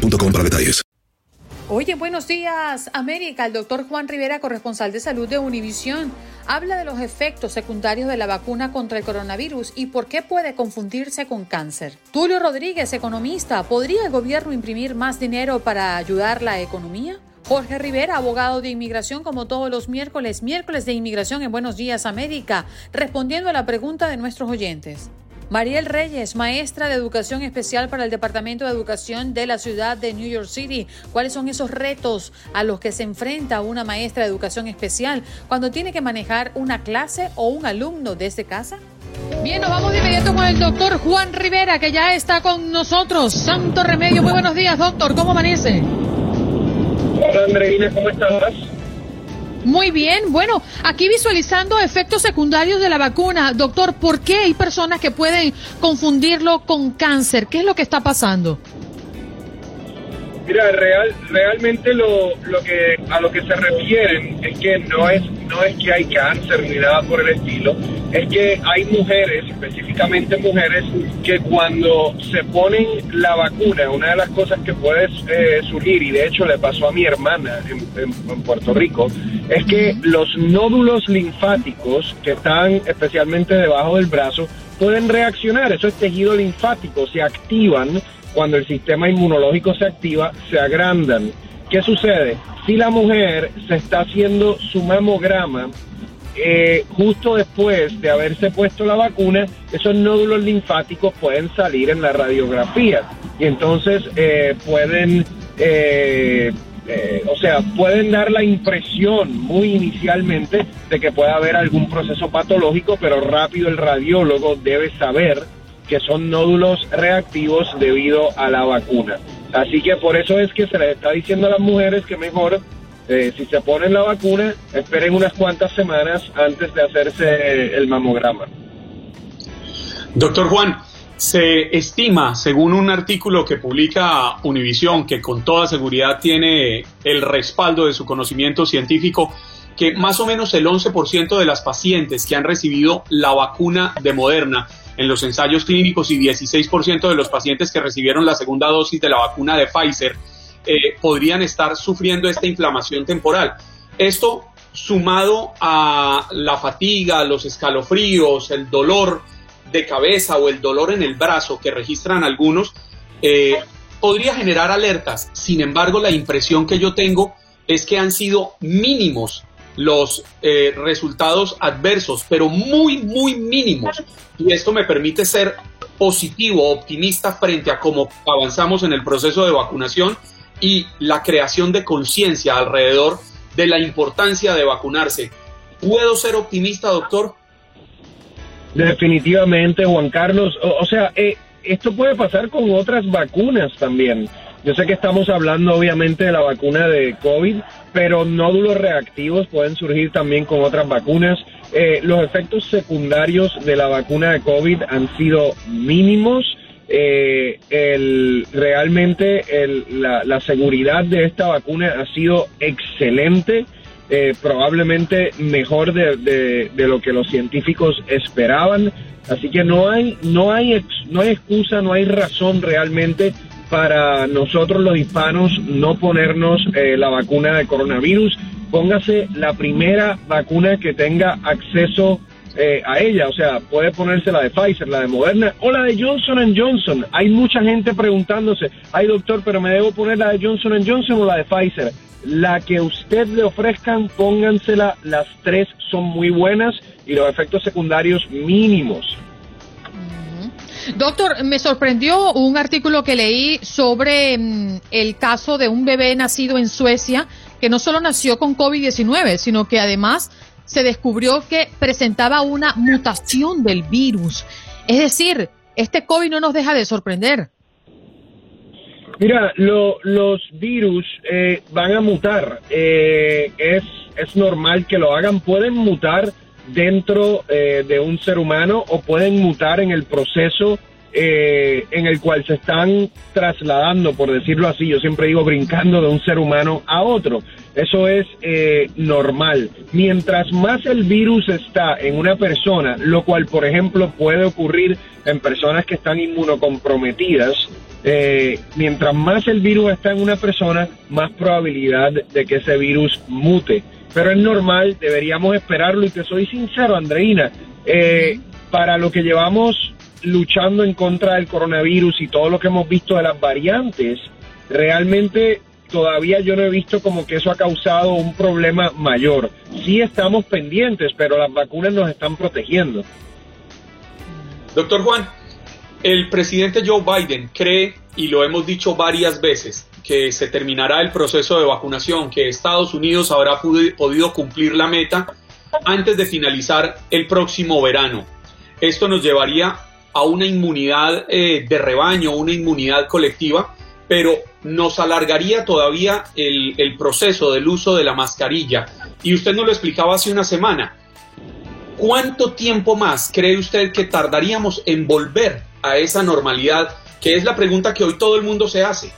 boostmobile para detalles. Oye, buenos días, América. El doctor Juan Rivera, corresponsal de salud de Univisión, habla de los efectos secundarios de la vacuna contra el coronavirus y por qué puede confundirse con cáncer. Tulio Rodríguez, economista, ¿podría el gobierno imprimir más dinero para ayudar la economía? Jorge Rivera, abogado de inmigración, como todos los miércoles, miércoles de inmigración en Buenos Días América, respondiendo a la pregunta de nuestros oyentes. Mariel Reyes, maestra de educación especial para el Departamento de Educación de la ciudad de New York City. ¿Cuáles son esos retos a los que se enfrenta una maestra de educación especial cuando tiene que manejar una clase o un alumno desde casa? Bien, nos vamos de inmediato con el doctor Juan Rivera, que ya está con nosotros. Santo Remedio, muy buenos días, doctor. ¿Cómo amanece? Hola, Andreina, ¿cómo estás? Muy bien, bueno, aquí visualizando efectos secundarios de la vacuna, doctor, ¿por qué hay personas que pueden confundirlo con cáncer? ¿Qué es lo que está pasando? Mira, real, realmente lo, lo que a lo que se refieren es que no es no es que hay cáncer ni nada por el estilo, es que hay mujeres, específicamente mujeres, que cuando se ponen la vacuna, una de las cosas que puede eh, surgir, y de hecho le pasó a mi hermana en, en Puerto Rico, es que los nódulos linfáticos que están especialmente debajo del brazo pueden reaccionar, eso es tejido linfático, se activan cuando el sistema inmunológico se activa, se agrandan. ¿Qué sucede? Si la mujer se está haciendo su mamograma eh, justo después de haberse puesto la vacuna, esos nódulos linfáticos pueden salir en la radiografía y entonces eh, pueden, eh, o sea, pueden dar la impresión muy inicialmente de que puede haber algún proceso patológico, pero rápido el radiólogo debe saber que son nódulos reactivos debido a la vacuna. Así que por eso es que se les está diciendo a las mujeres que mejor, eh, si se ponen la vacuna, esperen unas cuantas semanas antes de hacerse el mamograma. Doctor Juan, se estima, según un artículo que publica Univisión, que con toda seguridad tiene el respaldo de su conocimiento científico, que más o menos el 11% de las pacientes que han recibido la vacuna de Moderna en los ensayos clínicos y 16% de los pacientes que recibieron la segunda dosis de la vacuna de Pfizer eh, podrían estar sufriendo esta inflamación temporal. Esto sumado a la fatiga, los escalofríos, el dolor de cabeza o el dolor en el brazo que registran algunos, eh, podría generar alertas. Sin embargo, la impresión que yo tengo es que han sido mínimos los eh, resultados adversos, pero muy, muy mínimos. Y esto me permite ser positivo, optimista frente a cómo avanzamos en el proceso de vacunación y la creación de conciencia alrededor de la importancia de vacunarse. ¿Puedo ser optimista, doctor? Definitivamente, Juan Carlos. O, sea, eh, esto puede pasar con otras vacunas también. Yo sé que estamos hablando obviamente de la vacuna de COVID, pero nódulos reactivos pueden surgir también con otras vacunas. Eh, los efectos secundarios de la vacuna de COVID han sido mínimos. Eh, el, realmente la, seguridad de esta vacuna ha sido excelente, eh, probablemente mejor de, de, lo que los científicos esperaban. Así que no hay, no hay, no hay excusa, no hay razón realmente para nosotros los hispanos no ponernos eh, la vacuna de coronavirus. Póngase la primera vacuna que tenga acceso eh, a ella, o sea, puede ponerse la de Pfizer, la de Moderna o la de Johnson Johnson. Hay mucha gente preguntándose, ay doctor, pero me debo poner la de Johnson Johnson o la de Pfizer. La que usted le ofrezcan, póngansela, las tres son muy buenas y los efectos secundarios mínimos. Doctor, me sorprendió un artículo que leí sobre mm, el caso de un bebé nacido en Suecia que no solo nació con COVID-19, sino que además se descubrió que presentaba una mutación del virus. Es decir, este COVID no nos deja de sorprender. Mira, los virus eh, van a mutar. Eh, es, es normal que lo hagan. Pueden mutar dentro eh, de un ser humano o pueden mutar en el proceso eh, en el cual se están trasladando, por decirlo así, yo siempre digo brincando de un ser humano a otro. Eso es eh, normal. Mientras más el virus está en una persona, lo cual por ejemplo puede ocurrir en personas que están inmunocomprometidas, mientras más el virus está en una persona, más probabilidad de que ese virus mute pero es normal, deberíamos esperarlo y te soy sincero, Andreina, eh, para lo que llevamos luchando en contra del coronavirus y todo lo que hemos visto de las variantes, realmente todavía yo no he visto como que eso ha causado un problema mayor. Sí estamos pendientes, pero las vacunas nos están protegiendo. Doctor Juan, el presidente Joe Biden cree, y lo hemos dicho varias veces, que se terminará el proceso de vacunación, que Estados Unidos habrá podido cumplir la meta antes de finalizar el próximo verano. Esto nos llevaría a una inmunidad eh, de rebaño, una inmunidad colectiva, pero nos alargaría todavía el, el proceso del uso de la mascarilla. Y usted nos lo explicaba hace una semana. ¿Cuánto tiempo más cree usted que tardaríamos en volver a esa normalidad? Que es la pregunta que hoy todo el mundo se hace.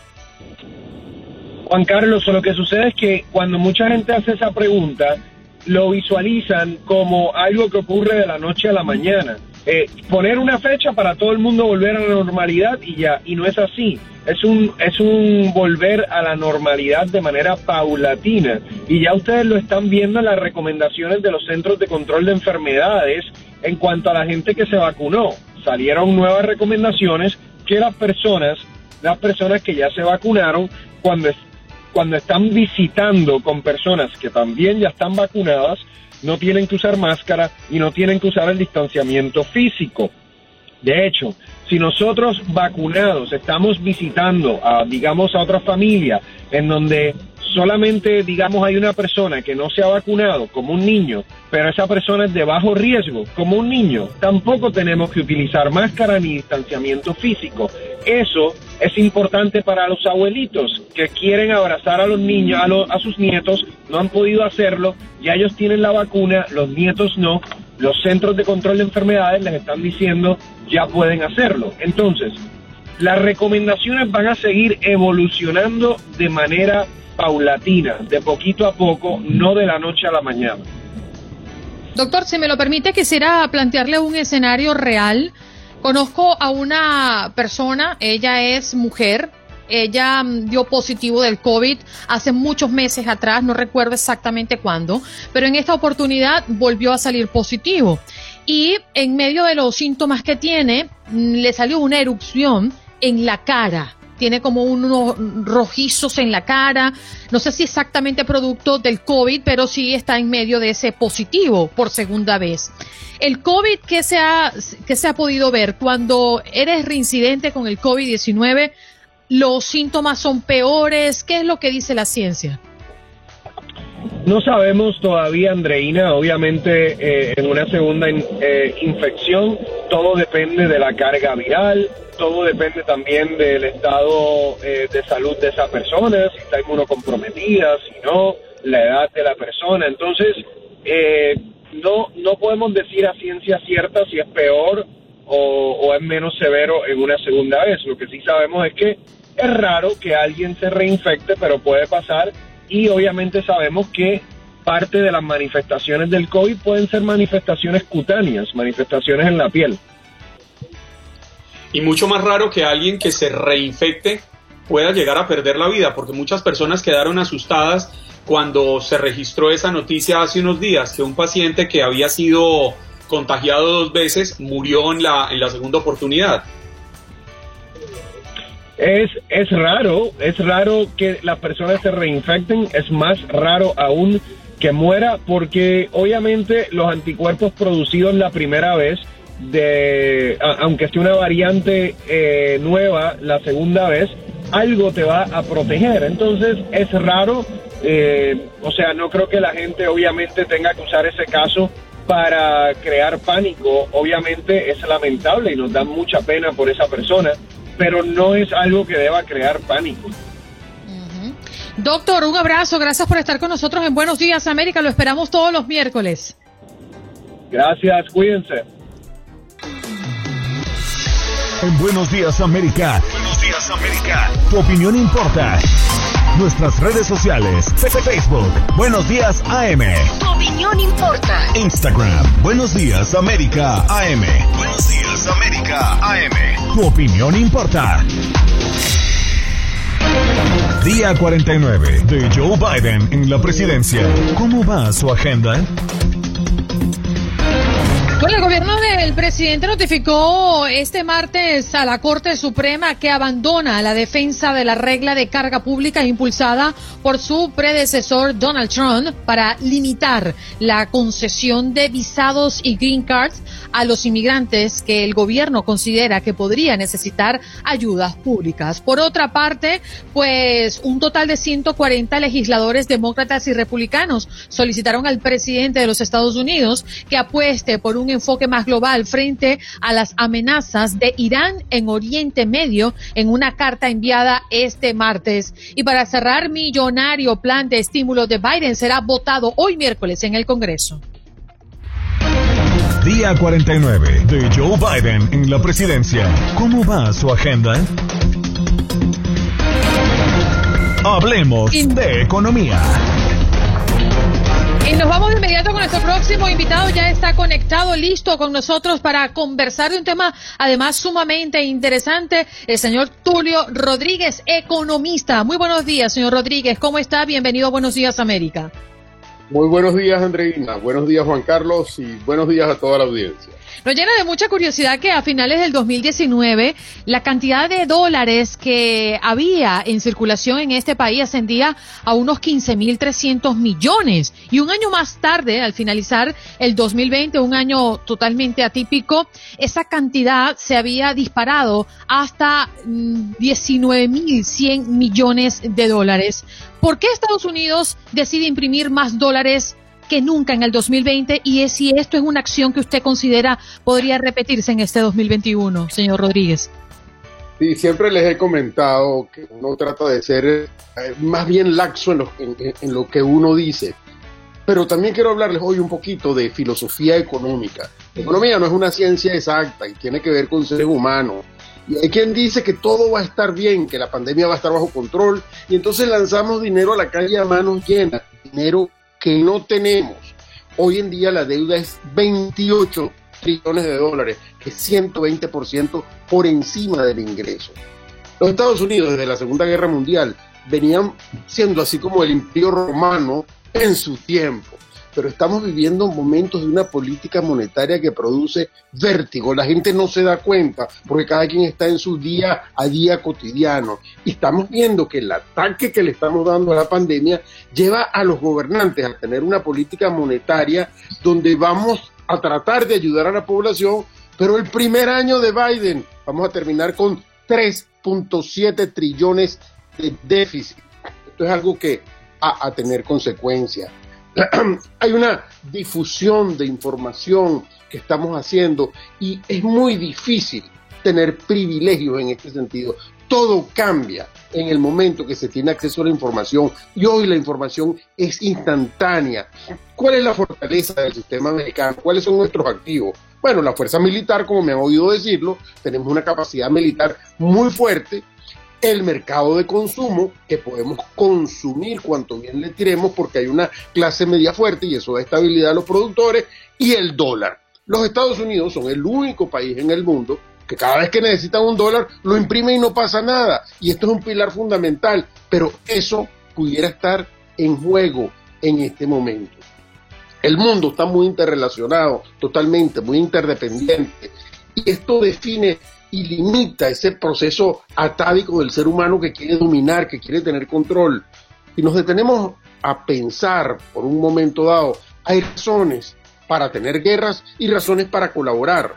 Juan Carlos, lo que sucede es que cuando mucha gente hace esa pregunta, lo visualizan como algo que ocurre de la noche a la mañana. Eh, poner una fecha para todo el mundo volver a la normalidad y ya, y no es así. Es un, es un volver a la normalidad de manera paulatina. Y ya ustedes lo están viendo en las recomendaciones de los Centros de Control de Enfermedades en cuanto a la gente que se vacunó. Salieron nuevas recomendaciones que las personas, las personas que ya se vacunaron, cuando cuando están visitando con personas que también ya están vacunadas, no tienen que usar máscara y no tienen que usar el distanciamiento físico. De hecho, si nosotros vacunados estamos visitando a, digamos, a otra familia en donde solamente, digamos, hay una persona que no se ha vacunado, como un niño, pero esa persona es de bajo riesgo, como un niño, tampoco tenemos que utilizar máscara ni distanciamiento físico. Eso es importante para los abuelitos que quieren abrazar a los niños, a, sus nietos, no han podido hacerlo, ya ellos tienen la vacuna, los nietos no. Los centros de control de enfermedades les están diciendo ya pueden hacerlo. Entonces, las recomendaciones van a seguir evolucionando de manera paulatina, de poquito a poco, no de la noche a la mañana. Doctor, si me lo permite, quisiera plantearle un escenario real. Conozco a una persona, ella es mujer, ella mm, dio positivo del COVID hace muchos meses atrás, no recuerdo exactamente cuándo, pero en esta oportunidad volvió a salir positivo. Y en medio de los síntomas que tiene, mm, le salió una erupción en la cara tiene como unos rojizos en la cara. No sé si exactamente producto del COVID, pero sí está en medio de ese positivo por segunda vez. El COVID, ¿qué se ha, qué se ha podido ver? Cuando eres reincidente con el COVID-19, ¿los síntomas son peores? ¿Qué es lo que dice la ciencia? No sabemos todavía, Andreina, obviamente eh, en una segunda eh, infección todo depende de la carga viral, todo depende también del estado eh, de salud de esa persona, si está inmunocomprometida, si no, la edad de la persona. Entonces, no, no podemos decir a ciencia cierta si es peor o, o es menos severo en una segunda vez. Lo que sí sabemos es que es raro que alguien se reinfecte, pero puede pasar y obviamente sabemos que parte de las manifestaciones del COVID pueden ser manifestaciones cutáneas, manifestaciones en la piel. Y mucho más raro que alguien que se reinfecte pueda llegar a perder la vida, porque muchas personas quedaron asustadas cuando se registró esa noticia hace unos días, que un paciente que había sido contagiado dos veces murió en la, en la segunda oportunidad. Es, es raro, es raro que las personas se reinfecten, es más raro aún que muera porque obviamente los anticuerpos producidos la primera vez, de, aunque esté una variante eh, nueva la segunda vez, algo te va a proteger. Entonces es raro, eh, o sea, no creo que la gente obviamente tenga que usar ese caso para crear pánico. Obviamente es lamentable y nos da mucha pena por esa persona pero no es algo que deba crear pánico. Doctor, un abrazo, gracias por estar con nosotros en Buenos Días América, lo esperamos todos los miércoles. Gracias, cuídense. En Buenos Días América. Buenos Días América. Tu opinión importa. Nuestras redes sociales. Facebook. Buenos Días AM. Tu opinión importa. Instagram. Buenos Días América AM. Buenos Días América AM. Tu opinión importa. Día 49 de Joe Biden en la presidencia. ¿Cómo va su agenda? Bueno, el gobierno del presidente notificó este martes a la Corte Suprema que abandona la defensa de la regla de carga pública impulsada por su predecesor Donald Trump para limitar la concesión de visados y green cards a los inmigrantes que el gobierno considera que podría necesitar ayudas públicas. Por otra parte, pues un total de 140 legisladores demócratas y republicanos solicitaron al presidente de los Estados Unidos que apueste por un enfoque más global frente a las amenazas de Irán en Oriente Medio en una carta enviada este martes. Y para cerrar, millonario plan de estímulo de Biden será votado hoy miércoles en el Congreso. Día 49 de Joe Biden en la presidencia. ¿Cómo va su agenda? Hablemos de economía. Y nos vamos de inmediato con nuestro próximo invitado. Ya está conectado, listo con nosotros para conversar de un tema además sumamente interesante. El señor Tulio Rodríguez, economista. Muy buenos días, señor Rodríguez. ¿Cómo está? Bienvenido a Buenos Días, América. Muy buenos días, Andreina. Buenos días, Juan Carlos. Y buenos días a toda la audiencia. Nos llena de mucha curiosidad que a finales del 2019 la cantidad de dólares que había en circulación en este país ascendía a unos 15.300 millones. Y un año más tarde, al finalizar el 2020, un año totalmente atípico, esa cantidad se había disparado hasta 19.100 mm, millones de dólares. ¿Por qué Estados Unidos decide imprimir más dólares que nunca en el 2020 y es si esto es una acción que usted considera podría repetirse en este 2021, señor Rodríguez. Sí, siempre les he comentado que uno trata de ser eh, más bien laxo en lo, en lo que uno dice. Pero también quiero hablarles hoy un poquito de filosofía económica. La economía no es una ciencia exacta y tiene que ver con seres humanos. Y hay quien dice que todo va a estar bien, que la pandemia va a estar bajo control, y entonces lanzamos dinero a la calle a manos llenas, dinero que no tenemos. Hoy en día la deuda es 28 trillones de dólares, que es 120% por encima del ingreso. Los Estados Unidos desde la Segunda Guerra Mundial venían siendo así como el imperio romano en su tiempo pero estamos viviendo momentos de una política monetaria que produce vértigo. La gente no se da cuenta porque cada quien está en su día a día cotidiano. Y estamos viendo que el ataque que le estamos dando a la pandemia lleva a los gobernantes a tener una política monetaria donde vamos a tratar de ayudar a la población, pero el primer año de Biden vamos a terminar con 3.7 trillones de déficit. Esto es algo que va a tener consecuencias. hay una difusión de información que estamos haciendo y es muy difícil tener privilegios en este sentido. Todo cambia en el momento que se tiene acceso a la información y hoy la información es instantánea. ¿Cuál es la fortaleza del sistema americano? ¿Cuáles son nuestros activos? Bueno, la fuerza militar, como me han oído decirlo, tenemos una capacidad militar muy fuerte el mercado de consumo, que podemos consumir cuanto bien le tiremos porque hay una clase media fuerte y eso da estabilidad a los productores, y el dólar. Los Estados Unidos son el único país en el mundo que cada vez que necesitan un dólar lo imprime y no pasa nada. Y esto es un pilar fundamental, pero eso pudiera estar en juego en este momento. El mundo está muy interrelacionado, totalmente, muy interdependiente. Y esto define y limita ese proceso atávico del ser humano que quiere dominar, que quiere tener control. Y nos detenemos a pensar por un momento dado, hay razones para tener guerras y razones para colaborar.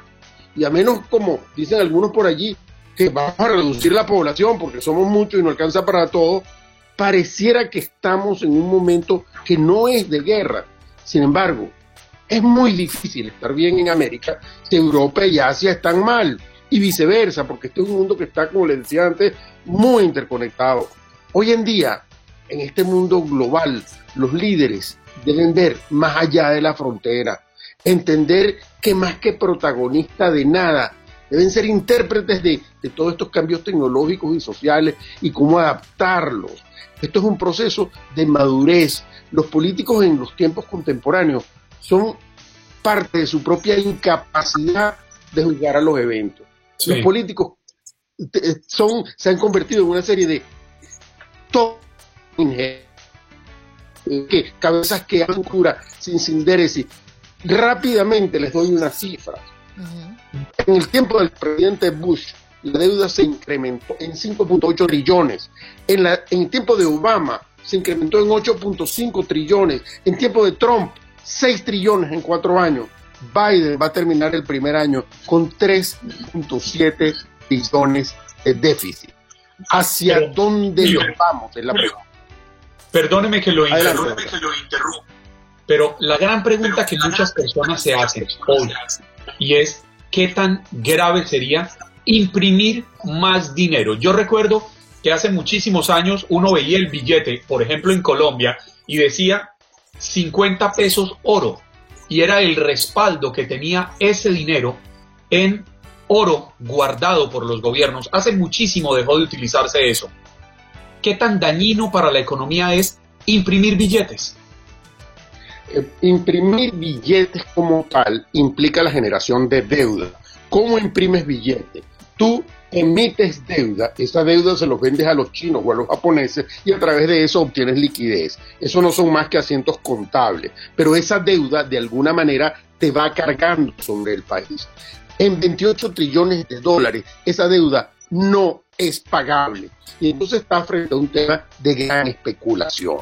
Y a menos como dicen algunos por allí, que vamos a reducir la población porque somos muchos y no alcanza para todo, pareciera que estamos en un momento que no es de guerra. Sin embargo, es muy difícil estar bien en América si Europa y Asia están mal y viceversa, porque este es un mundo que está, como les decía antes, muy interconectado. Hoy en día, en este mundo global, los líderes deben ver más allá de la frontera, entender que más que protagonista de nada, deben ser intérpretes de, de todos estos cambios tecnológicos y sociales y cómo adaptarlos. Esto es un proceso de madurez. Los políticos en los tiempos contemporáneos son parte de su propia incapacidad de juzgar a los eventos. Los políticos eh, son, se han convertido en una serie de que cabezas que han cura sin sindéresis. Rápidamente les doy una cifra. En el tiempo del presidente Bush, la deuda se incrementó en 5.8 trillones. En, la, en el tiempo de Obama se incrementó en 8.5 trillones. En tiempo de Trump, 6 trillones en cuatro años. Biden va a terminar el primer año con 3.7 trillones de déficit. ¿Hacia dónde nos vamos? Es la pregunta. Perdóneme que lo interrumpa, pero la gran pregunta que muchas personas se hacen hoy y es qué tan grave sería imprimir más dinero. Yo recuerdo que hace muchísimos años uno veía el billete, por ejemplo en Colombia, y decía 50 pesos oro, y era el respaldo que tenía ese dinero en oro guardado por los gobiernos. Hace muchísimo dejó de utilizarse eso. ¿Qué tan dañino para la economía es imprimir billetes? Eh, imprimir billetes como tal implica la generación de deuda. ¿Cómo imprimes billetes? Tú emites deuda, esa deuda se los vendes a los chinos o a los japoneses y a través de eso obtienes liquidez. Eso no son más que asientos contables, pero esa deuda de alguna manera te va cargando sobre el país. En 28 trillones de dólares, esa deuda no es pagable. Y entonces está frente a un tema de gran especulación.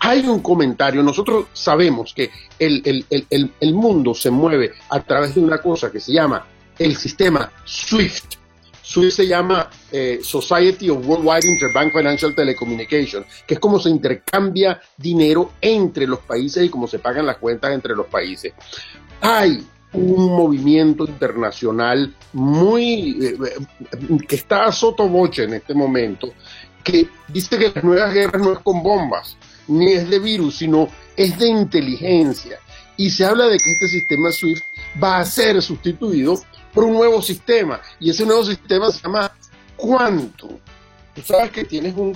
Hay un comentario, nosotros sabemos que el, el mundo se mueve a través de una cosa que se llama el sistema SWIFT SWIFT se llama eh, Society of Worldwide Interbank Financial Telecommunication, que es como se intercambia dinero entre los países y cómo se pagan las cuentas entre los países. Hay un movimiento internacional muy eh, que está a sotoboche en este momento, que dice que las nuevas guerras no es con bombas, ni es de virus, sino es de inteligencia. Y se habla de que este sistema SWIFT va a ser sustituido por un nuevo sistema. Y ese nuevo sistema se llama Quantum. Tú sabes que tienes un,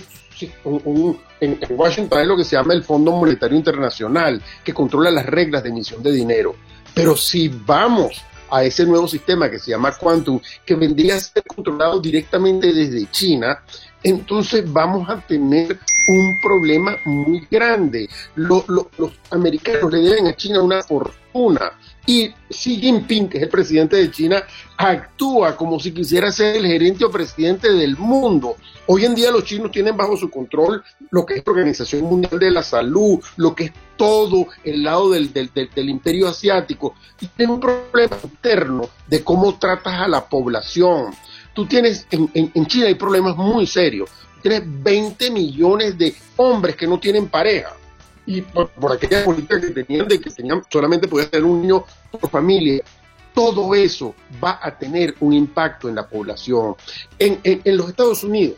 en, Washington hay lo que se llama el Fondo Monetario Internacional, que controla las reglas de emisión de dinero. Pero si vamos a ese nuevo sistema que se llama Quantum, que vendría a ser controlado directamente desde China, entonces vamos a tener un problema muy grande. los americanos le deben a China una fortuna y Xi Jinping, que es el presidente de China, actúa como si quisiera ser el gerente o presidente del mundo. Hoy en día los chinos tienen bajo su control lo que es la Organización Mundial de la Salud, lo que es todo el lado del, imperio asiático, y tienen un problema interno de cómo tratas a la población. Tú tienes, en, en China hay problemas muy serios. Tienes 20 millones de hombres que no tienen pareja y por, aquella política que tenían de que tenían, solamente podía tener un niño por familia. Todo eso va a tener un impacto en la población. En, en, los Estados Unidos,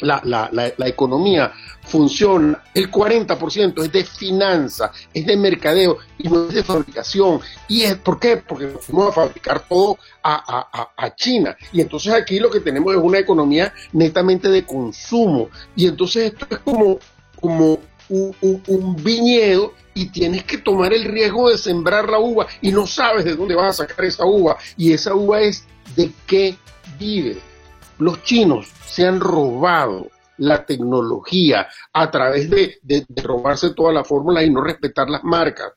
la, la, la, economía funciona, el 40% es de finanzas, es de mercadeo y no es de fabricación. ¿Y es por qué? Porque nos fuimos a fabricar todo a, a, a, China. Y entonces aquí lo que tenemos es una economía netamente de consumo. Y entonces esto es como, como un, viñedo y tienes que tomar el riesgo de sembrar la uva y no sabes de dónde vas a sacar esa uva y esa uva es de qué vive. Los chinos se han robado la tecnología a través de, de, robarse toda la fórmula y no respetar las marcas.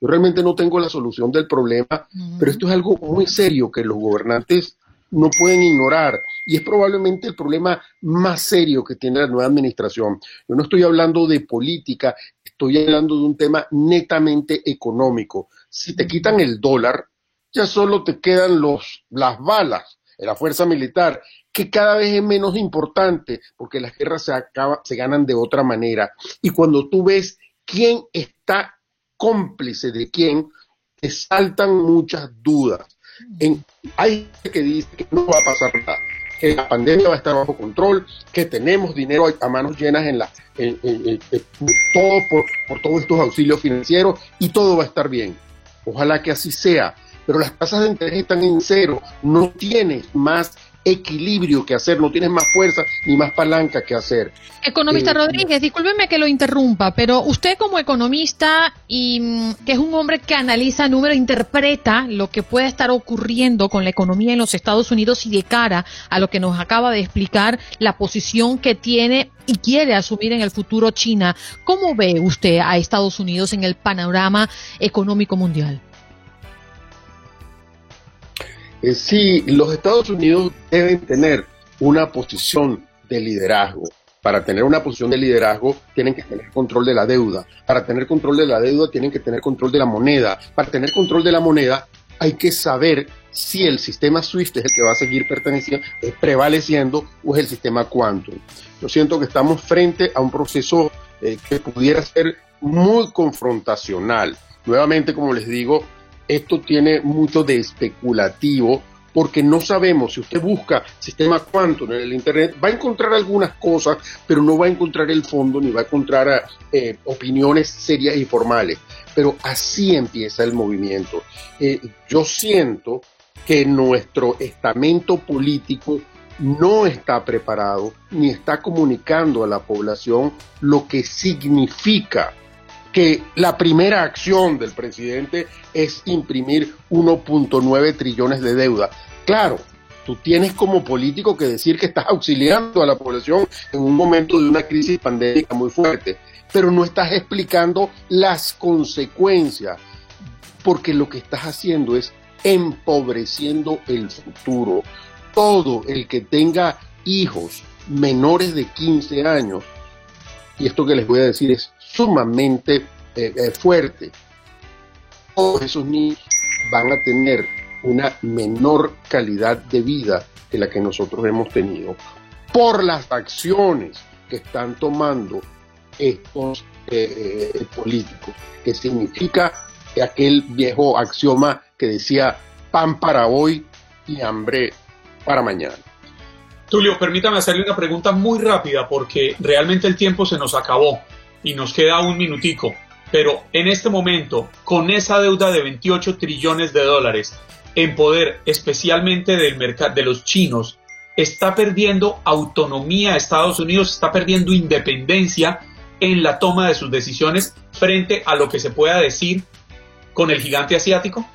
Yo realmente no tengo la solución del problema, pero esto es algo muy serio que los gobernantes no pueden ignorar y es probablemente el problema más serio que tiene la nueva administración. Yo no estoy hablando de política, estoy hablando de un tema netamente económico. Si te quitan el dólar, ya solo te quedan los, las balas, la fuerza militar, que cada vez es menos importante porque las guerras se, se ganan de otra manera. Y cuando tú ves quién está cómplice de quién, te saltan muchas dudas. En, hay que dice que no va a pasar nada, que la pandemia va a estar bajo control, que tenemos dinero a manos llenas en la, en, todo por, por todos estos auxilios financieros y todo va a estar bien. Ojalá que así sea, pero las tasas de interés están en cero, no tienes más equilibrio que hacer, no tienes más fuerza ni más palanca que hacer. Economista eh, Rodríguez, discúlpeme que lo interrumpa, pero usted como economista y mm, que es un hombre que analiza números, interpreta lo que puede estar ocurriendo con la economía en los Estados Unidos y de cara a lo que nos acaba de explicar la posición que tiene y quiere asumir en el futuro China, ¿cómo ve usted a Estados Unidos en el panorama económico mundial? Eh, sí, los Estados Unidos deben tener una posición de liderazgo. Para tener una posición de liderazgo tienen que tener control de la deuda. Para tener control de la deuda tienen que tener control de la moneda. Para tener control de la moneda hay que saber si el sistema SWIFT es el que va a seguir perteneciendo, eh, prevaleciendo o es el sistema Quantum. Yo siento que estamos frente a un proceso eh, que pudiera ser muy confrontacional. Nuevamente, como les digo, esto tiene mucho de especulativo porque no sabemos, si usted busca sistema quantum en el Internet, va a encontrar algunas cosas, pero no va a encontrar el fondo ni va a encontrar eh, opiniones serias y formales. Pero así empieza el movimiento. Eh, yo siento que nuestro estamento político no está preparado ni está comunicando a la población lo que significa que la primera acción del presidente es imprimir 1.9 trillones de deuda. Claro, tú tienes como político que decir que estás auxiliando a la población en un momento de una crisis pandémica muy fuerte, pero no estás explicando las consecuencias, porque lo que estás haciendo es empobreciendo el futuro. Todo el que tenga hijos menores de 15 años, y esto que les voy a decir es sumamente eh, eh, fuerte. Todos esos niños van a tener una menor calidad de vida que la que nosotros hemos tenido por las acciones que están tomando estos eh, políticos, que significa aquel viejo axioma que decía pan para hoy y hambre para mañana. Tulio, permítame hacerle una pregunta muy rápida porque realmente el tiempo se nos acabó y nos queda un minutico, pero en este momento, con esa deuda de 28 trillones de dólares en poder especialmente del mercado de los chinos, está perdiendo autonomía Estados Unidos, está perdiendo independencia en la toma de sus decisiones frente a lo que se pueda decir con el gigante asiático?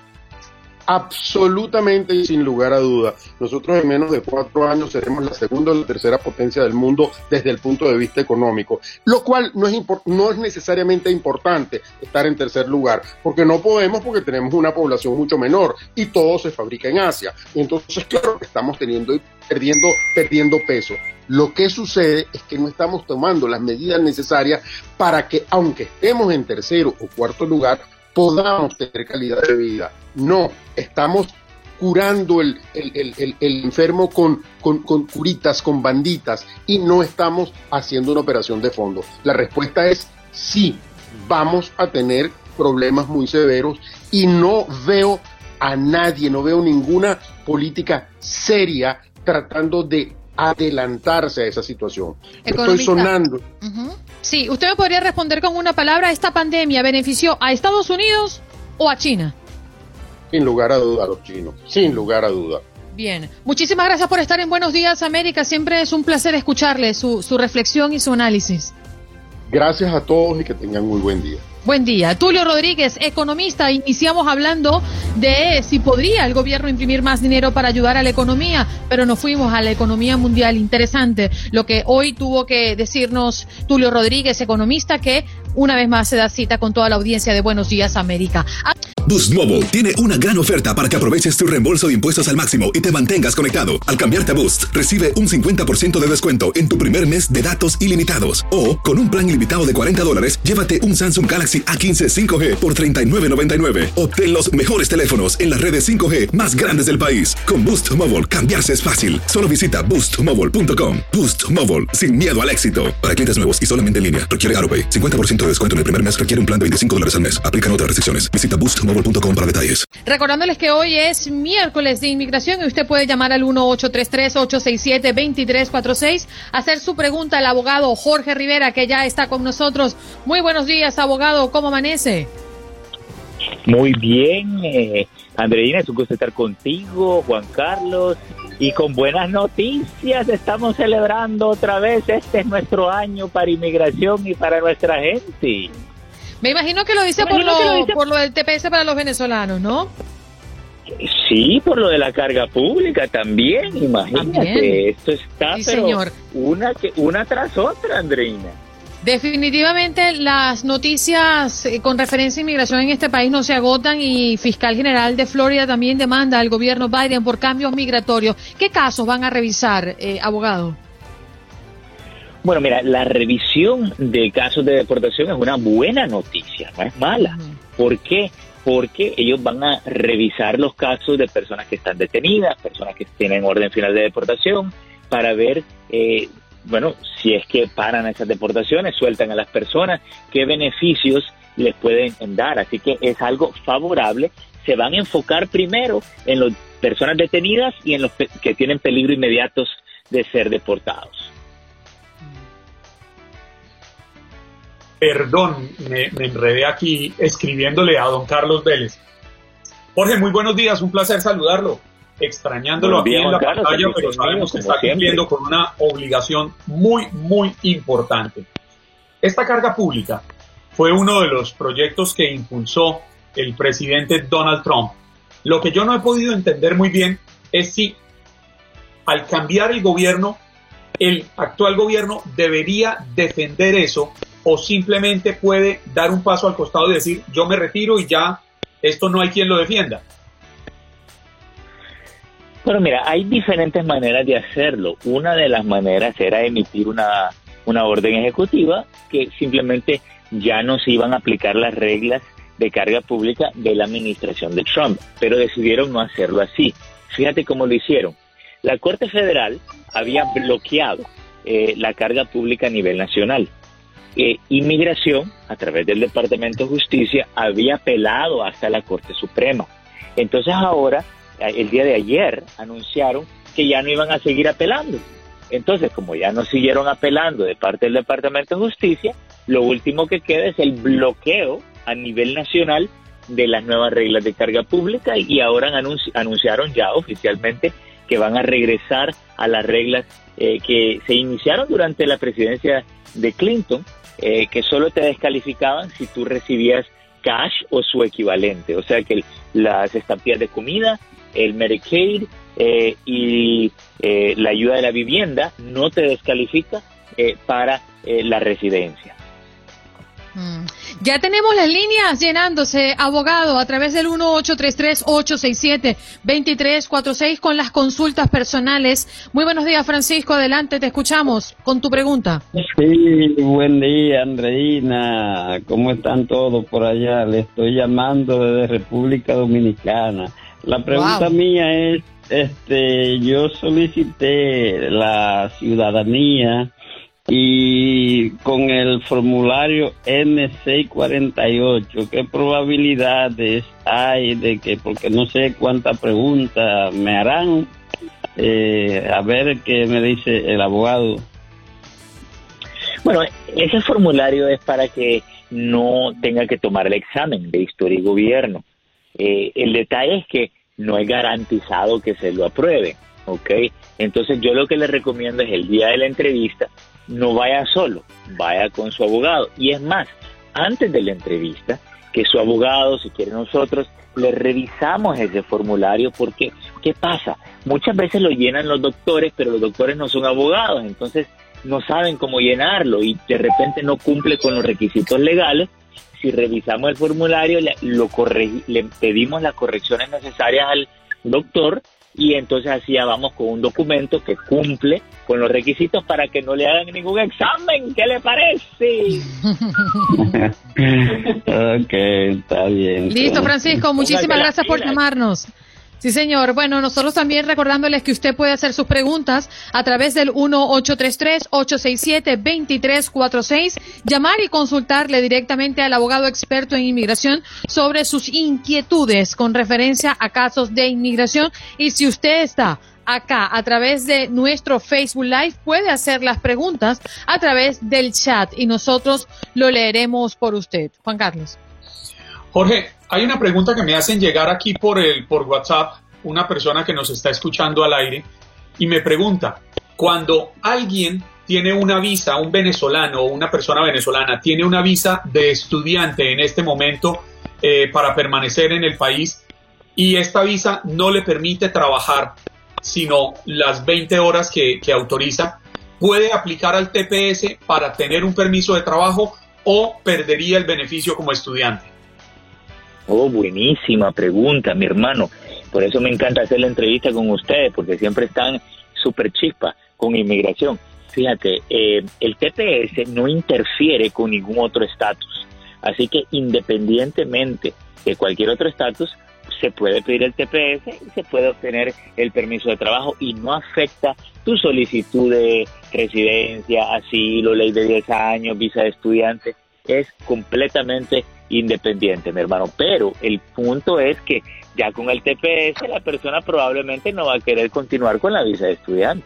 Absolutamente y sin lugar a duda. Nosotros en menos de cuatro años seremos la segunda o la tercera potencia del mundo desde el punto de vista económico, lo cual no es, no es necesariamente importante estar en tercer lugar, porque no podemos porque tenemos una población mucho menor y todo se fabrica en Asia. Entonces, claro que estamos teniendo perdiendo, perdiendo peso. Lo que sucede es que no estamos tomando las medidas necesarias para que, aunque estemos en tercero o cuarto lugar, podamos tener calidad de vida. No, estamos curando el, enfermo con, con, curitas, con banditas, y no estamos haciendo una operación de fondo. La respuesta es sí, vamos a tener problemas muy severos y no veo a nadie, no veo ninguna política seria tratando de adelantarse a esa situación. Estoy sonando. Sí, usted me podría responder con una palabra, ¿esta pandemia benefició a Estados Unidos o a China? Sin lugar a duda a los chinos, sin lugar a duda. Bien, muchísimas gracias por estar en Buenos Días América, siempre es un placer escucharle su, su reflexión y su análisis. Gracias a todos y que tengan muy buen día. Buen día. Tulio Rodríguez, economista. Iniciamos hablando de si podría el gobierno imprimir más dinero para ayudar a la economía, pero nos fuimos a la economía mundial. Interesante lo que hoy tuvo que decirnos Tulio Rodríguez, economista, que una vez más se da cita con toda la audiencia de Buenos Días América. Boost Mobile tiene una gran oferta para que aproveches tu reembolso de impuestos al máximo y te mantengas conectado. Al cambiarte a Boost, recibe un 50% de descuento en tu primer mes de datos ilimitados. O, con un plan ilimitado de 40 dólares, llévate un Samsung Galaxy A15 5G por $39.99. Obtén los mejores teléfonos en las redes 5G más grandes del país. Con Boost Mobile, cambiarse es fácil. Solo visita boostmobile.com. Boost Mobile, sin miedo al éxito. Para clientes nuevos y solamente en línea, requiere AroPay. 50% de descuento en el primer mes requiere un plan de 25 dólares al mes. Aplican otras restricciones. Visita boostmobile boostmobile.com para detalles. Recordándoles que hoy es miércoles de inmigración y usted puede llamar al 1833-867-2346, hacer su pregunta al abogado Jorge Rivera, que ya está con nosotros. Muy buenos días, abogado. ¿Cómo amanece? Muy bien, eh, Andreina, es un gusto estar contigo, Juan Carlos, y con buenas noticias. Estamos celebrando otra vez. Este es nuestro año para inmigración y para nuestra gente. Me imagino que lo dice, por lo, por lo del TPS para los venezolanos, ¿no? Sí, por lo de la carga pública también, imagínate. Esto está pero una que una tras otra, Andreina. Definitivamente las noticias eh, con referencia a inmigración en este país no se agotan y fiscal general de Florida también demanda al gobierno Biden por cambios migratorios. ¿Qué casos van a revisar, eh, abogado? Bueno, mira, la revisión de casos de deportación es una buena noticia, no es mala. ¿Por qué? Porque ellos van a revisar los casos de personas que están detenidas, personas que tienen orden final de deportación, para ver, eh, bueno, si es que paran esas deportaciones, sueltan a las personas, qué beneficios les pueden dar. Así que es algo favorable. Se van a enfocar primero en las personas detenidas y en los que tienen peligro inmediatos de ser deportados. Perdón, me, enredé aquí escribiéndole a don Carlos Vélez. Jorge, muy buenos días, un placer saludarlo. Extrañándolo aquí en la pantalla, pero sabemos que está cumpliendo con una obligación muy, muy importante. Esta carga pública fue uno de los proyectos que impulsó el presidente Donald Trump. Lo que yo no he podido entender muy bien es si al cambiar el gobierno, el actual gobierno debería defender eso o simplemente puede dar un paso al costado y decir yo me retiro y ya esto no hay quien lo defienda? Bueno, mira, hay diferentes maneras de hacerlo. Una de las maneras era emitir una, una orden ejecutiva que simplemente ya no se iban a aplicar las reglas de carga pública de la administración de Trump, pero decidieron no hacerlo así. Fíjate cómo lo hicieron. La Corte Federal había bloqueado eh, la carga pública a nivel nacional inmigración, a través del Departamento de Justicia, había apelado hasta la Corte Suprema. Entonces ahora, el día de ayer, anunciaron que ya no iban a seguir apelando. Entonces, como ya no siguieron apelando de parte del Departamento de Justicia, lo último que queda es el bloqueo a nivel nacional de las nuevas reglas de carga pública y ahora anunciaron ya oficialmente que van a regresar a las reglas eh, que se iniciaron durante la presidencia de Clinton eh, que solo te descalificaban si tú recibías cash o su equivalente, o sea que las estampillas de comida, el Medicaid eh, y eh, la ayuda de la vivienda no te descalifica para la residencia. Mm. Ya tenemos las líneas llenándose, abogado, a través del 1833-867-2346 con las consultas personales. Muy buenos días, Francisco. Adelante, te escuchamos con tu pregunta. Sí, buen día, Andreina. ¿Cómo están todos por allá? Le estoy llamando desde República Dominicana. La pregunta mía es, este, yo solicité la ciudadanía y con el formulario N648, ¿qué probabilidades hay de que, porque no sé cuántas preguntas me harán, eh, a ver qué me dice el abogado? Bueno, ese formulario es para que no tenga que tomar el examen de historia y gobierno. Eh, el detalle es que no es garantizado que se lo apruebe, ¿ok? Entonces yo lo que le recomiendo es el día de la entrevista no vaya solo, vaya con su abogado. Y es más, antes de la entrevista, que su abogado, si quiere nosotros, le revisamos ese formulario porque, ¿qué pasa? Muchas veces lo llenan los doctores, pero los doctores no son abogados, entonces no saben cómo llenarlo y de repente no cumple con los requisitos legales. Si revisamos el formulario, le, lo le pedimos las correcciones necesarias al doctor y entonces así ya vamos con un documento que cumple con los requisitos para que no le hagan ningún examen. ¿Qué le parece? ok, está bien. Listo, Francisco, muchísimas gracias por llamarnos. Sí, señor. Bueno, nosotros también recordándoles que usted puede hacer sus preguntas a través del 1833-867-2346, llamar y consultarle directamente al abogado experto en inmigración sobre sus inquietudes con referencia a casos de inmigración. Y si usted está acá a través de nuestro Facebook Live, puede hacer las preguntas a través del chat y nosotros lo leeremos por usted. Juan Carlos. Jorge, hay una pregunta que me hacen llegar aquí por, el, WhatsApp, una persona que nos está escuchando al aire, y me pregunta, cuando alguien tiene una visa, un venezolano o una persona venezolana tiene una visa de estudiante en este momento eh, para permanecer en el país y esta visa no le permite trabajar, sino las 20 horas que autoriza, puede aplicar al TPS para tener un permiso de trabajo o perdería el beneficio como estudiante. Oh, buenísima pregunta, mi hermano. Por eso me encanta hacer la entrevista con ustedes, porque siempre están súper chispa con inmigración. Fíjate, eh, el TPS no interfiere con ningún otro estatus. Así que independientemente de cualquier otro estatus, se puede pedir el TPS y se puede obtener el permiso de trabajo y no afecta tu solicitud de residencia, asilo, ley de 10 años, visa de estudiante. Es completamente independiente, mi hermano. Pero el punto es que ya con el TPS la persona probablemente no va a querer continuar con la visa de estudiante.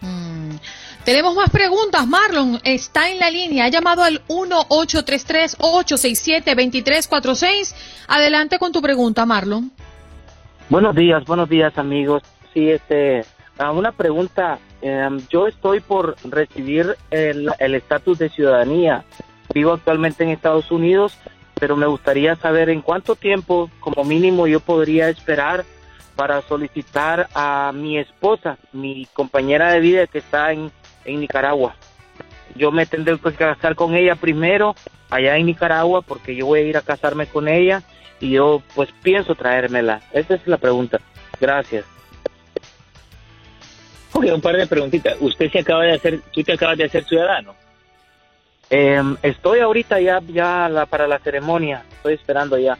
Mm. Tenemos más preguntas. Marlon está en la línea. Ha llamado al 1-833-867-2346. Adelante con tu pregunta, Marlon. Buenos días, buenos días, amigos. Sí, este, una pregunta. Em, yo estoy por recibir el estatus de ciudadanía. Vivo actualmente en Estados Unidos pero me gustaría saber en cuánto tiempo como mínimo yo podría esperar para solicitar a mi esposa, mi compañera de vida que está en, Nicaragua. Yo me tendré que casar con ella primero allá en Nicaragua porque yo voy a ir a casarme con ella y yo pues pienso traérmela. Esa es la pregunta. Gracias. Ok, un par de preguntitas. Usted se acaba de hacer, tú te acabas de hacer ciudadano. Eh, estoy ahorita ya, ya la, para la ceremonia, estoy esperando ya.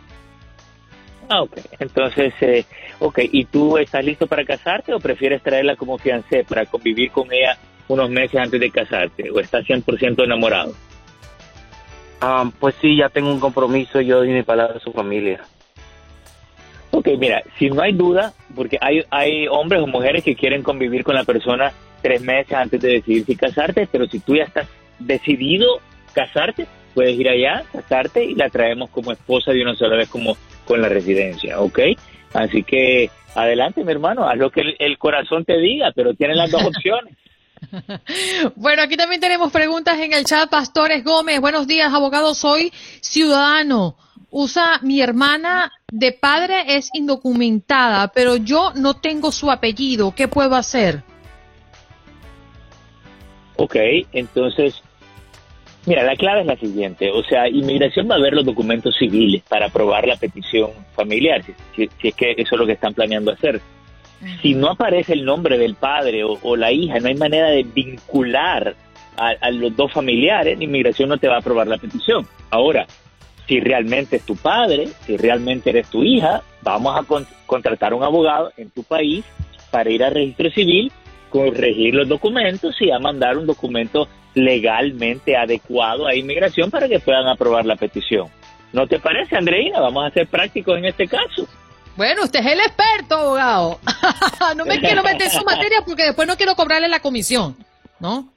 Ah, ok. Entonces, eh, ok, ¿y tú estás listo para casarte o prefieres traerla como fiancé para convivir con ella unos meses antes de casarte? ¿O estás 100% enamorado? Ah, pues sí, ya tengo un compromiso, yo doy mi palabra a su familia. Ok, mira, si no hay duda, porque hay, hay hombres o mujeres que quieren convivir con la persona tres meses antes de decidir si casarte, pero si tú ya estás decidido casarte, puedes ir allá, casarte y la traemos como esposa de una sola vez como con la residencia, ¿ok? Así que adelante, mi hermano, haz lo que el, corazón te diga, pero tienes las dos opciones. Bueno, aquí también tenemos preguntas en el chat. Pastores Gómez, buenos días, abogado. Soy ciudadano. Usa mi hermana de padre es indocumentada, pero yo no tengo su apellido. ¿Qué puedo hacer? Ok, entonces Mira, la clave es la siguiente, o sea, inmigración va a ver los documentos civiles para aprobar la petición familiar, si, es que eso es lo que están planeando hacer. Si no aparece el nombre del padre o, la hija, no hay manera de vincular a, los dos familiares, inmigración no te va a aprobar la petición. Ahora, si realmente es tu padre, si realmente eres tu hija, vamos a contratar un abogado en tu país para ir al registro civil, corregir los documentos y a mandar un documento legalmente adecuado a inmigración para que puedan aprobar la petición. ¿No te parece, Andreina? Vamos a ser prácticos en este caso. Bueno, usted es el experto, abogado. no me quiero meter en su materia porque después no quiero cobrarle la comisión, ¿no?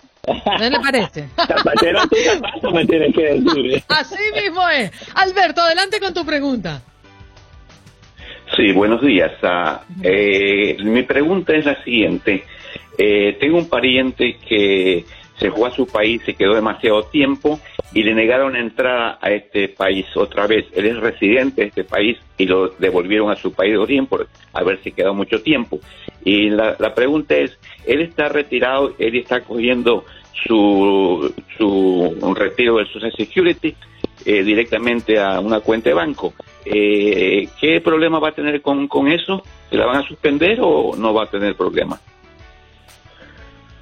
¿Qué le parece? me tienes que decir. Así mismo es. Alberto, adelante con tu pregunta. Sí, buenos días. Ah, eh, mi pregunta es la siguiente. Eh, tengo un pariente que se fue a su país, se quedó demasiado tiempo y le negaron entrada a este país otra vez. Él es residente de este país y lo devolvieron a su país de origen por haberse quedado mucho tiempo. Y la, pregunta es, él está retirado, él está cogiendo su, su retiro del Social Security eh, directamente a una cuenta de banco. Eh, ¿Qué problema va a tener con, con eso? ¿Se la van a suspender o no va a tener problema?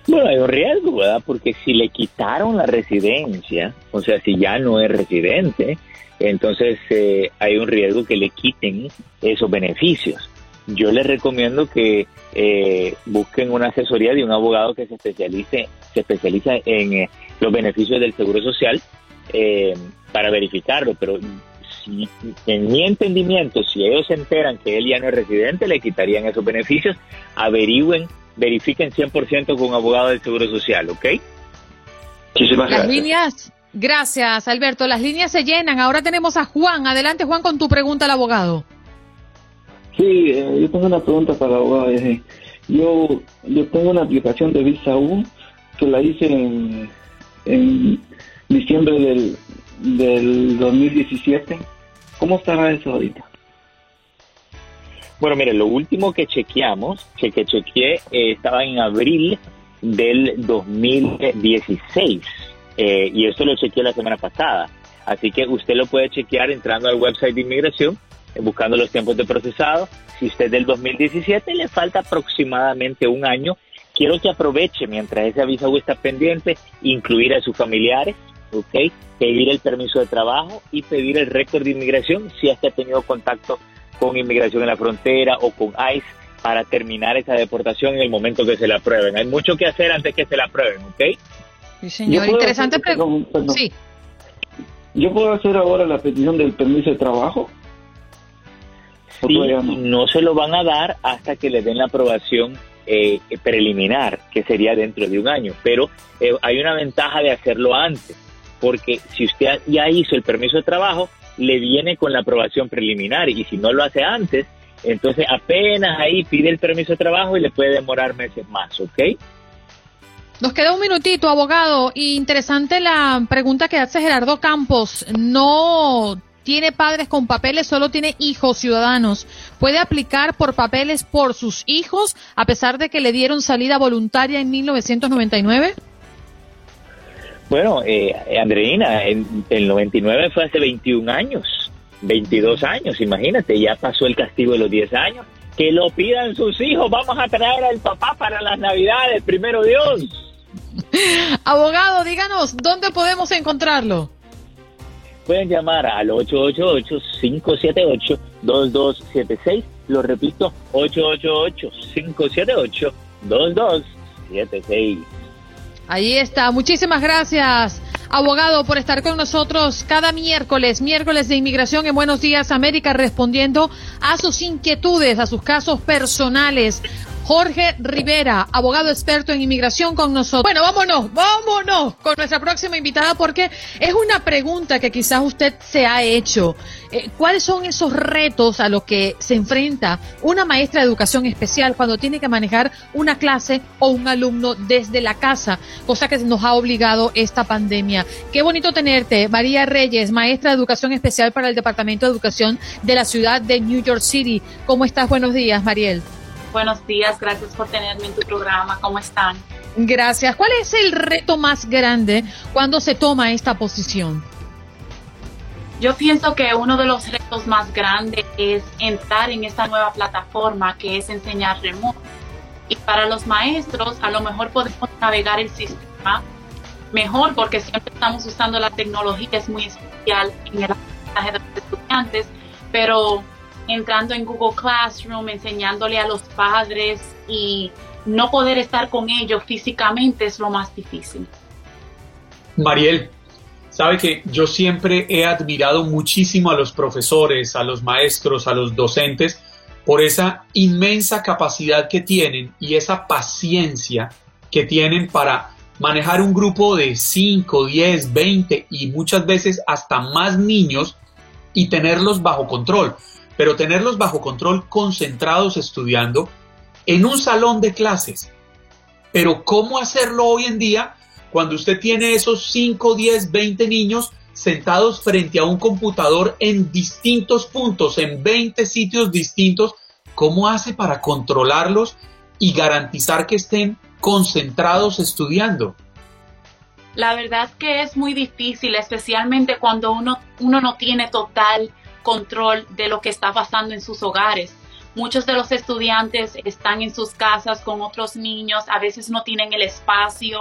Bueno, hay un riesgo, ¿verdad? Porque si le quitaron la residencia, o sea, si ya no es residente, entonces eh, hay un riesgo que le quiten esos beneficios. yo les recomiendo que eh, busquen una asesoría de un abogado que se especialice, se especializa en eh, los beneficios del Seguro Social eh, para verificarlo, pero si, en mi entendimiento, si ellos se enteran que él ya no es residente, le quitarían esos beneficios, averigüen, verifiquen 100% con un abogado del Seguro Social, ¿ok? Muchísimas Las líneas, gracias Alberto, las líneas se llenan, ahora tenemos a Juan, adelante Juan con tu pregunta al abogado. Sí, eh, yo tengo una pregunta para el abogado. Yo, yo tengo una aplicación de Visa U que la hice en, en diciembre del, del 2017. ¿Cómo estará eso ahorita? Bueno, mire, lo último que chequeamos, que, que chequeé, eh, estaba en abril del 2016. Eh, y eso lo chequeé la semana pasada. Así que usted lo puede chequear entrando al website de inmigración buscando los tiempos de procesado. Si usted es del 2017 le falta aproximadamente un año, quiero que aproveche mientras ese aviso está pendiente, incluir a sus familiares, ¿ok? Pedir el permiso de trabajo y pedir el récord de inmigración si es ha tenido contacto con inmigración en la frontera o con ICE para terminar esa deportación en el momento que se la aprueben. Hay mucho que hacer antes que se la aprueben, ¿ok? Sí, señor. Interesante pregunta. Sí. ¿Yo puedo hacer ahora la petición del permiso de trabajo? sí, no se lo van a dar hasta que le den la aprobación eh, preliminar, que sería dentro de un año. Pero eh, hay una ventaja de hacerlo antes, porque si usted ya hizo el permiso de trabajo, le viene con la aprobación preliminar y si no lo hace antes, entonces apenas ahí pide el permiso de trabajo y le puede demorar meses más, ¿ok? Nos queda un minutito, abogado. Interesante la pregunta que hace Gerardo Campos. No tiene padres con papeles, solo tiene hijos ciudadanos. ¿Puede aplicar por papeles por sus hijos a pesar de que le dieron salida voluntaria en 1999? Bueno, eh, Andreina, en, el 99 fue hace 21 años, 22 años, imagínate, ya pasó el castigo de los 10 años. Que lo pidan sus hijos, vamos a traer al papá para las navidades, primero Dios. Abogado, díganos, ¿dónde podemos encontrarlo? pueden llamar al 888-578-2276. Lo repito, 888-578-2276. Ahí está. Muchísimas gracias, abogado, por estar con nosotros cada miércoles, miércoles de inmigración en Buenos Días América, respondiendo a sus inquietudes, a sus casos personales. Jorge Rivera, abogado experto en inmigración con nosotros. Bueno, vámonos, vámonos con nuestra próxima invitada porque es una pregunta que quizás usted se ha hecho. Eh, ¿Cuáles son esos retos a los que se enfrenta una maestra de educación especial cuando tiene que manejar una clase o un alumno desde la casa? Cosa que nos ha obligado esta pandemia. Qué bonito tenerte, María Reyes, maestra de educación especial para el Departamento de Educación de la ciudad de New York City. ¿Cómo estás? Buenos días, Mariel. Buenos días, gracias por tenerme en tu programa. ¿Cómo están? Gracias. ¿Cuál es el reto más grande cuando se toma esta posición? Yo pienso que uno de los retos más grandes es entrar en esta nueva plataforma que es enseñar remoto. Y para los maestros, a lo mejor podemos navegar el sistema mejor porque siempre estamos usando la tecnología, es muy especial en el aprendizaje de los estudiantes, pero entrando en Google Classroom, enseñándole a los padres y no poder estar con ellos físicamente es lo más difícil. Mariel, sabe que yo siempre he admirado muchísimo a los profesores, a los maestros, a los docentes, por esa inmensa capacidad que tienen y esa paciencia que tienen para manejar un grupo de 5, 10, 20 y muchas veces hasta más niños y tenerlos bajo control pero tenerlos bajo control concentrados estudiando en un salón de clases. Pero ¿cómo hacerlo hoy en día cuando usted tiene esos 5, 10, 20 niños sentados frente a un computador en distintos puntos, en 20 sitios distintos? ¿Cómo hace para controlarlos y garantizar que estén concentrados estudiando? La verdad que es muy difícil, especialmente cuando uno, uno no tiene total control de lo que está pasando en sus hogares. Muchos de los estudiantes están en sus casas con otros niños, a veces no tienen el espacio,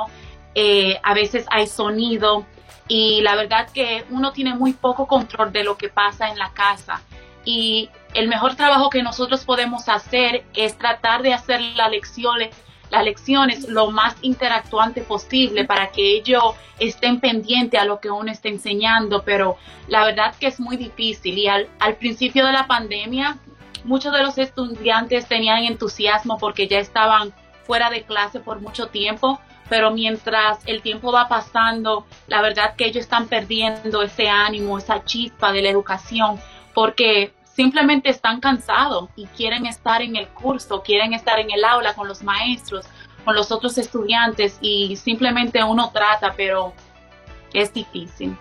eh, a veces hay sonido y la verdad que uno tiene muy poco control de lo que pasa en la casa. Y el mejor trabajo que nosotros podemos hacer es tratar de hacer las lecciones, las lecciones lo más interactuante posible para que ellos estén pendientes a lo que uno está enseñando, pero la verdad que es muy difícil. Y al, al principio de la pandemia muchos de los estudiantes tenían entusiasmo porque ya estaban fuera de clase por mucho tiempo, pero mientras el tiempo va pasando, la verdad que ellos están perdiendo ese ánimo, esa chispa de la educación, porque simplemente están cansados y quieren estar en el curso, quieren estar en el aula con los maestros, con los otros estudiantes y simplemente uno trata, pero es difícil.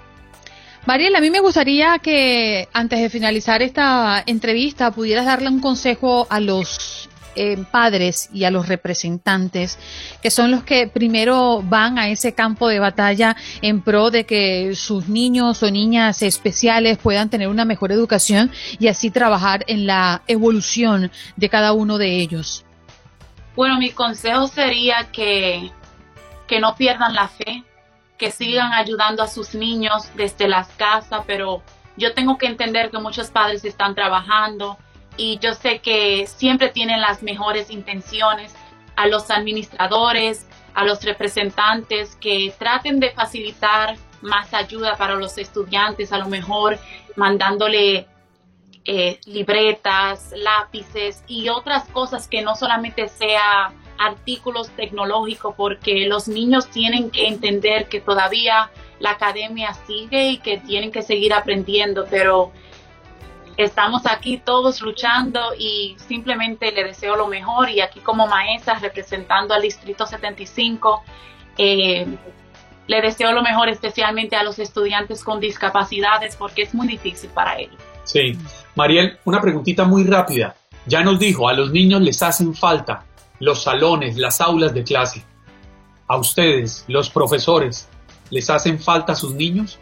Mariela, a mí me gustaría que antes de finalizar esta entrevista pudieras darle un consejo a los padres y a los representantes, que son los que primero van a ese campo de batalla en pro de que sus niños o niñas especiales puedan tener una mejor educación y así trabajar en la evolución de cada uno de ellos. Bueno, mi consejo sería que, que no pierdan la fe, que sigan ayudando a sus niños desde las casas, pero yo tengo que entender que muchos padres están trabajando, y yo sé que siempre tienen las mejores intenciones a los administradores, a los representantes que traten de facilitar más ayuda para los estudiantes, a lo mejor mandándole eh, libretas, lápices y otras cosas que no solamente sea artículos tecnológicos, porque los niños tienen que entender que todavía la academia sigue y que tienen que seguir aprendiendo, pero estamos aquí todos luchando y simplemente le deseo lo mejor y aquí como maestra representando al Distrito 75, eh, le deseo lo mejor especialmente a los estudiantes con discapacidades porque es muy difícil para ellos. Sí, Mariel, una preguntita muy rápida. Ya nos dijo, a los niños les hacen falta los salones, las aulas de clase. ¿A ustedes, los profesores, les hacen falta sus niños?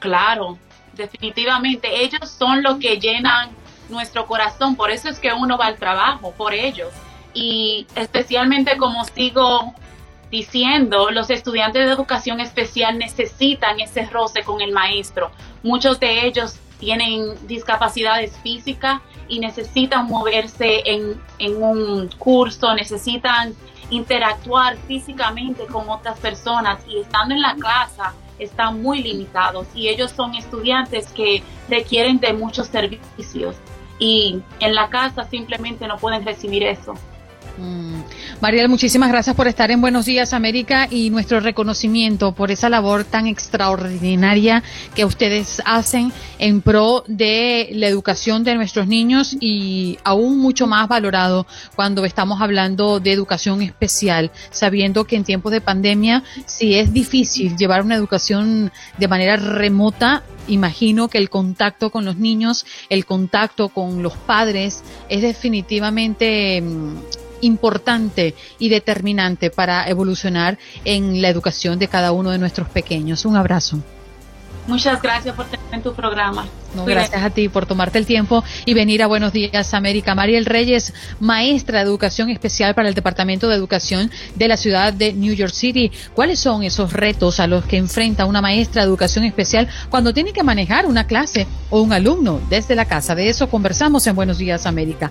Claro, definitivamente ellos son los que llenan nuestro corazón, por eso es que uno va al trabajo, por ellos. Y especialmente como sigo diciendo, los estudiantes de educación especial necesitan ese roce con el maestro. Muchos de ellos tienen discapacidades físicas y necesitan moverse en, en un curso, necesitan interactuar físicamente con otras personas y estando en la casa están muy limitados y ellos son estudiantes que requieren de muchos servicios y en la casa simplemente no pueden recibir eso. Mm. Mariel, muchísimas gracias por estar en Buenos Días América y nuestro reconocimiento por esa labor tan extraordinaria que ustedes hacen en pro de la educación de nuestros niños y aún mucho más valorado cuando estamos hablando de educación especial, sabiendo que en tiempos de pandemia, si es difícil llevar una educación de manera remota, imagino que el contacto con los niños, el contacto con los padres es definitivamente mm, importante y determinante para evolucionar en la educación de cada uno de nuestros pequeños. Un abrazo. Muchas gracias por tener en tu programa. gracias a ti por tomarte el tiempo y venir a Buenos Días América. Mariel Reyes, maestra de educación especial para el Departamento de Educación de la ciudad de New York City. ¿Cuáles son esos retos a los que enfrenta una maestra de educación especial cuando tiene que manejar una clase o un alumno desde la casa? De eso conversamos en Buenos Días América.